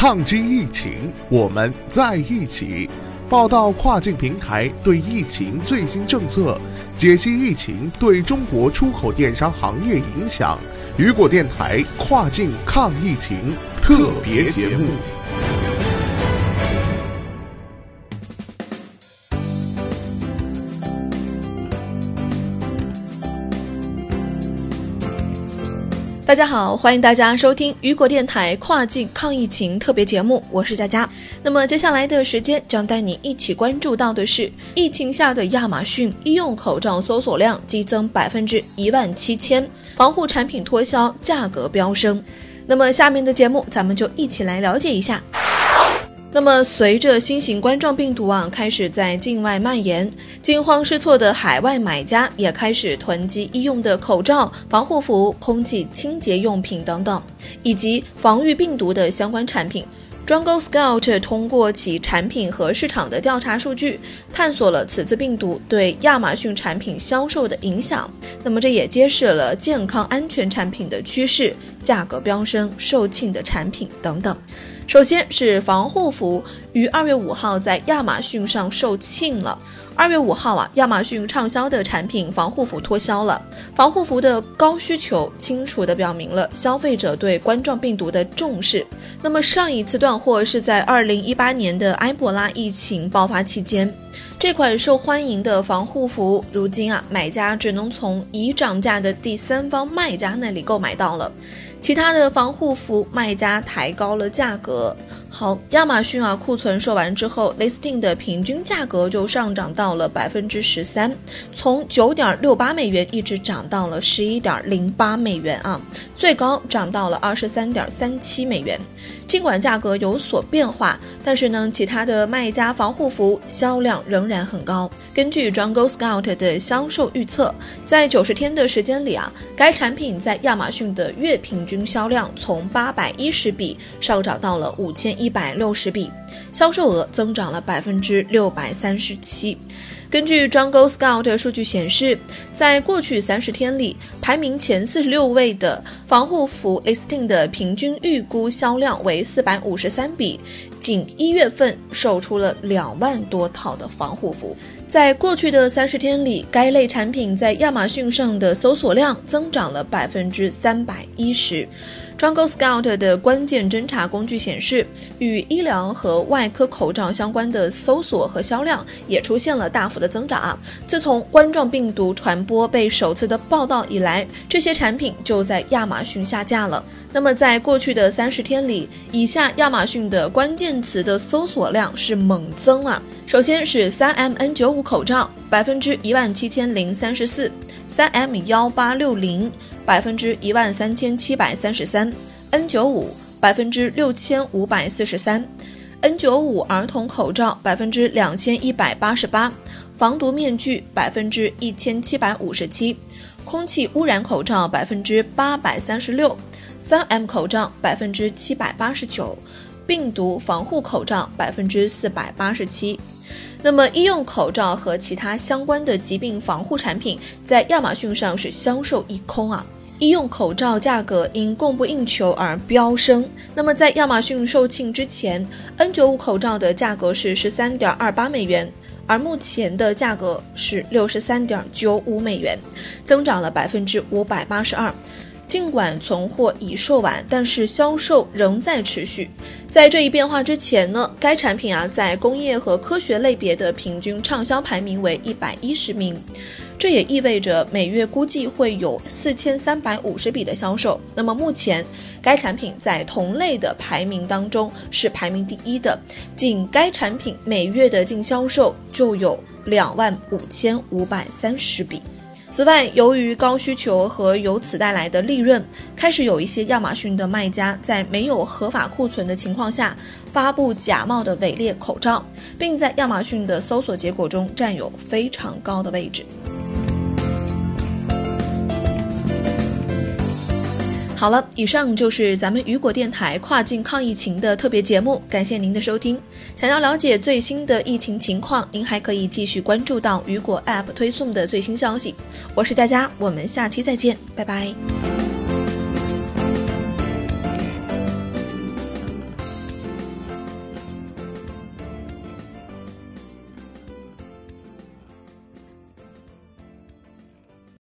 抗击疫情，我们在一起。报道跨境平台对疫情最新政策，解析疫情对中国出口电商行业影响。雨果电台跨境抗疫情特别节目。大家好，欢迎大家收听雨果电台跨境抗疫情特别节目，我是佳佳。那么接下来的时间将带你一起关注到的是，疫情下的亚马逊医用口罩搜索量激增百分之一万七千，防护产品脱销，价格飙升。那么下面的节目，咱们就一起来了解一下。那么，随着新型冠状病毒啊开始在境外蔓延，惊慌失措的海外买家也开始囤积医用的口罩、防护服、空气清洁用品等等，以及防御病毒的相关产品。Jungle Scout 通过其产品和市场的调查数据，探索了此次病毒对亚马逊产品销售的影响。那么，这也揭示了健康安全产品的趋势、价格飙升、售罄的产品等等。首先是防护服，于二月五号在亚马逊上售罄了。二月五号啊，亚马逊畅销的产品防护服脱销了。防护服的高需求，清楚地表明了消费者对冠状病毒的重视。那么上一次断货是在二零一八年的埃博拉疫情爆发期间。这款受欢迎的防护服，如今啊，买家只能从已涨价的第三方卖家那里购买到了。其他的防护服卖家抬高了价格。好，亚马逊啊，库存售完之后，listing 的平均价格就上涨到了百分之十三，从九点六八美元一直涨到了十一点零八美元啊，最高涨到了二十三点三七美元。尽管价格有所变化，但是呢，其他的卖家防护服销量仍然很高。根据 Jungle Scout 的销售预测，在九十天的时间里啊，该产品在亚马逊的月平均销量从八百一十笔上涨到了五千一百六十笔，销售额增长了百分之六百三十七。根据 Jungle Scout 数据显示，在过去三十天里，排名前四十六位的防护服 listing 的平均预估销量为四百五十三笔，仅一月份售出了两万多套的防护服。在过去的三十天里，该类产品在亚马逊上的搜索量增长了百分之三百一十。Jungle Scout 的关键侦查工具显示，与医疗和外科口罩相关的搜索和销量也出现了大幅的增长啊！自从冠状病毒传播被首次的报道以来，这些产品就在亚马逊下架了。那么，在过去的三十天里，以下亚马逊的关键词的搜索量是猛增啊！首先是三 M N 九五口罩，百分之一万七千零三十四；三 M 幺八六零。百分之一万三千七百三十三，N 九五百分之六千五百四十三，N 九五儿童口罩百分之两千一百八十八，防毒面具百分之一千七百五十七，空气污染口罩百分之八百三十六，三 M 口罩百分之七百八十九，病毒防护口罩百分之四百八十七。那么，医用口罩和其他相关的疾病防护产品在亚马逊上是销售一空啊。医用口罩价格因供不应求而飙升。那么，在亚马逊售罄之前，N95 口罩的价格是十三点二八美元，而目前的价格是六十三点九五美元，增长了百分之五百八十二。尽管存货已售完，但是销售仍在持续。在这一变化之前呢，该产品啊在工业和科学类别的平均畅销排名为一百一十名。这也意味着每月估计会有四千三百五十笔的销售。那么目前，该产品在同类的排名当中是排名第一的，仅该产品每月的净销售就有两万五千五百三十笔。此外，由于高需求和由此带来的利润，开始有一些亚马逊的卖家在没有合法库存的情况下，发布假冒的伪劣口罩，并在亚马逊的搜索结果中占有非常高的位置。好了，以上就是咱们雨果电台跨境抗疫情的特别节目，感谢您的收听。想要了解最新的疫情情况，您还可以继续关注到雨果 App 推送的最新消息。我是佳佳，我们下期再见，拜拜。